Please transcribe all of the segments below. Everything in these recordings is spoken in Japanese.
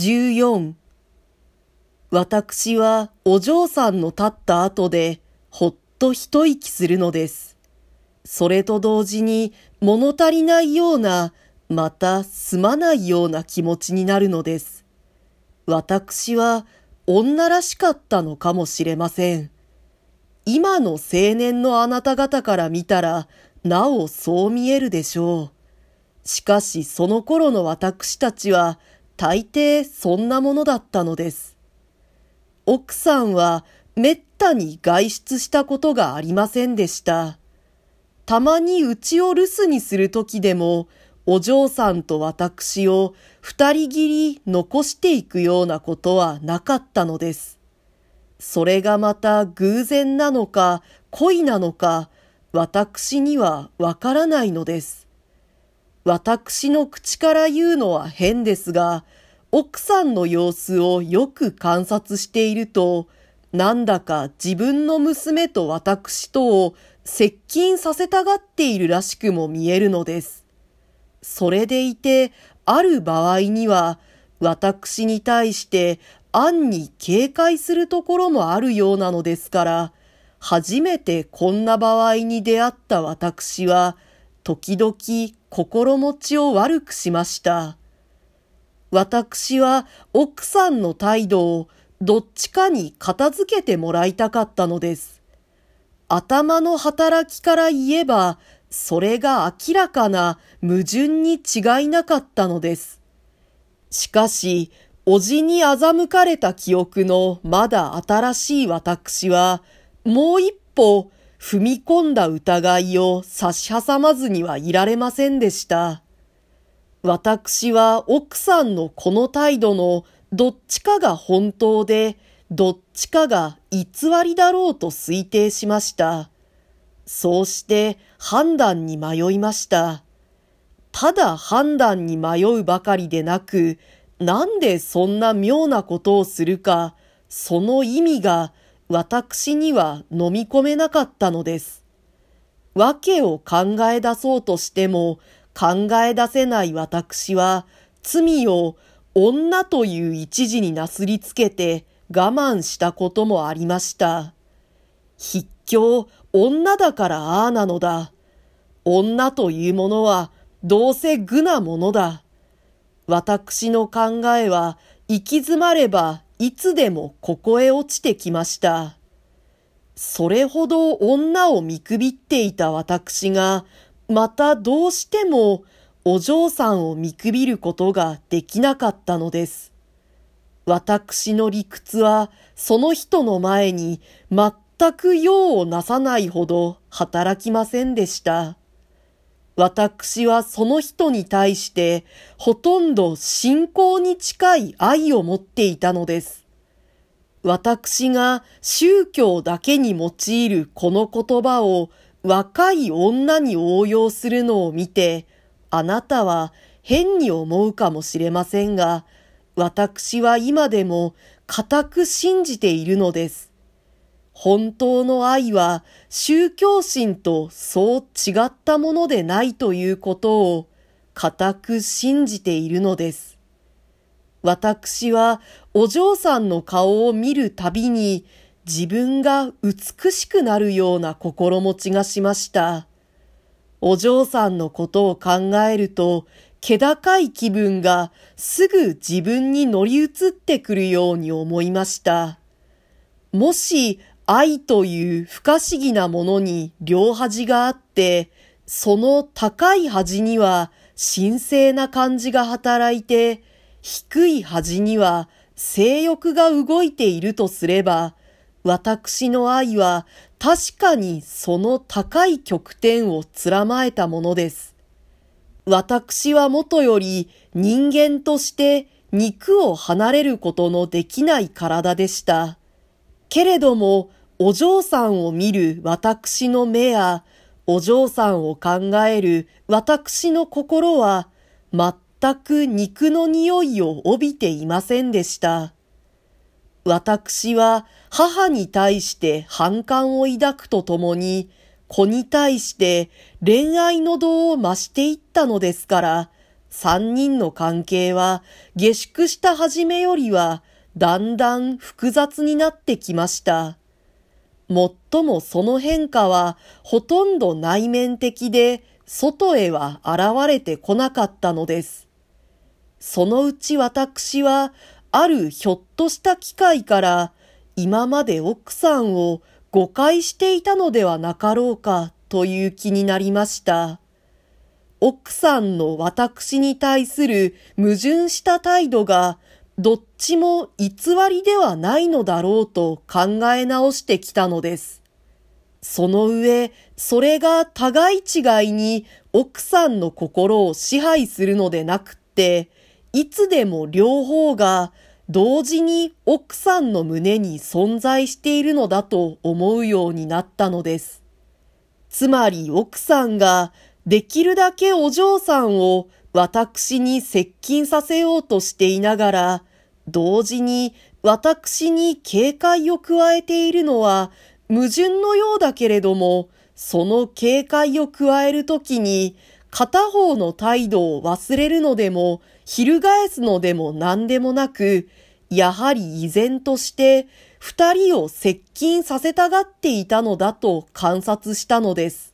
14私はお嬢さんの立った後でほっと一息するのです。それと同時に物足りないような、またすまないような気持ちになるのです。私は女らしかったのかもしれません。今の青年のあなた方から見たら、なおそう見えるでしょう。しかしその頃の私たちは、大抵そんなものだったのです。奥さんはめったに外出したことがありませんでした。たまにうちを留守にするときでも、お嬢さんと私を二人きり残していくようなことはなかったのです。それがまた偶然なのか恋なのか私にはわからないのです。私の口から言うのは変ですが、奥さんの様子をよく観察していると、なんだか自分の娘と私とを接近させたがっているらしくも見えるのです。それでいて、ある場合には、私に対して暗に警戒するところもあるようなのですから、初めてこんな場合に出会った私は、時々心持ちを悪くしました。私は奥さんの態度をどっちかに片付けてもらいたかったのです。頭の働きから言えば、それが明らかな矛盾に違いなかったのです。しかし、おじに欺かれた記憶のまだ新しい私は、もう一歩踏み込んだ疑いを差し挟まずにはいられませんでした。私は奥さんのこの態度のどっちかが本当で、どっちかが偽りだろうと推定しました。そうして判断に迷いました。ただ判断に迷うばかりでなく、なんでそんな妙なことをするか、その意味が私には飲み込めなかったのです。わけを考え出そうとしても考え出せない私は罪を女という一時になすりつけて我慢したこともありました。筆境、女だからああなのだ。女というものはどうせ愚なものだ。私の考えは行き詰まればいつでもここへ落ちてきました。それほど女を見くびっていた私が、またどうしてもお嬢さんを見くびることができなかったのです。私の理屈はその人の前に全く用をなさないほど働きませんでした。私はその人に対してほとんど信仰に近い愛を持っていたのです。私が宗教だけに用いるこの言葉を若い女に応用するのを見て、あなたは変に思うかもしれませんが、私は今でも固く信じているのです。本当の愛は宗教心とそう違ったものでないということを固く信じているのです。私はお嬢さんの顔を見るたびに自分が美しくなるような心持ちがしました。お嬢さんのことを考えると、気高い気分がすぐ自分に乗り移ってくるように思いました。もし愛という不可思議なものに両端があって、その高い端には神聖な感じが働いて、低い端には性欲が動いているとすれば、私の愛は確かにその高い極点をつまえたものです。私はもとより人間として肉を離れることのできない体でした。けれども、お嬢さんを見る私の目や、お嬢さんを考える私の心は、全く肉の匂いを帯びていませんでした。私は母に対して反感を抱くとともに、子に対して恋愛の度を増していったのですから、三人の関係は下宿した初めよりはだんだん複雑になってきました。もっともその変化はほとんど内面的で外へは現れてこなかったのです。そのうち私はあるひょっとした機会から今まで奥さんを誤解していたのではなかろうかという気になりました。奥さんの私に対する矛盾した態度がどっちも偽りではないのだろうと考え直してきたのです。その上、それが互い違いに奥さんの心を支配するのでなくって、いつでも両方が同時に奥さんの胸に存在しているのだと思うようになったのです。つまり奥さんができるだけお嬢さんを私に接近させようとしていながら、同時に私に警戒を加えているのは矛盾のようだけれども、その警戒を加えるときに片方の態度を忘れるのでも、翻すのでも何でもなく、やはり依然として二人を接近させたがっていたのだと観察したのです。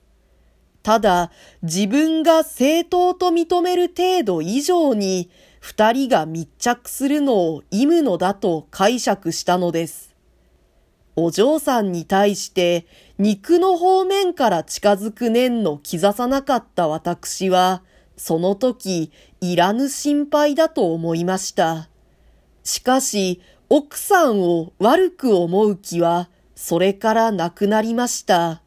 ただ、自分が正当と認める程度以上に、二人が密着するのを意味のだと解釈したのです。お嬢さんに対して肉の方面から近づく念の刻さなかった私は、その時いらぬ心配だと思いました。しかし、奥さんを悪く思う気は、それからなくなりました。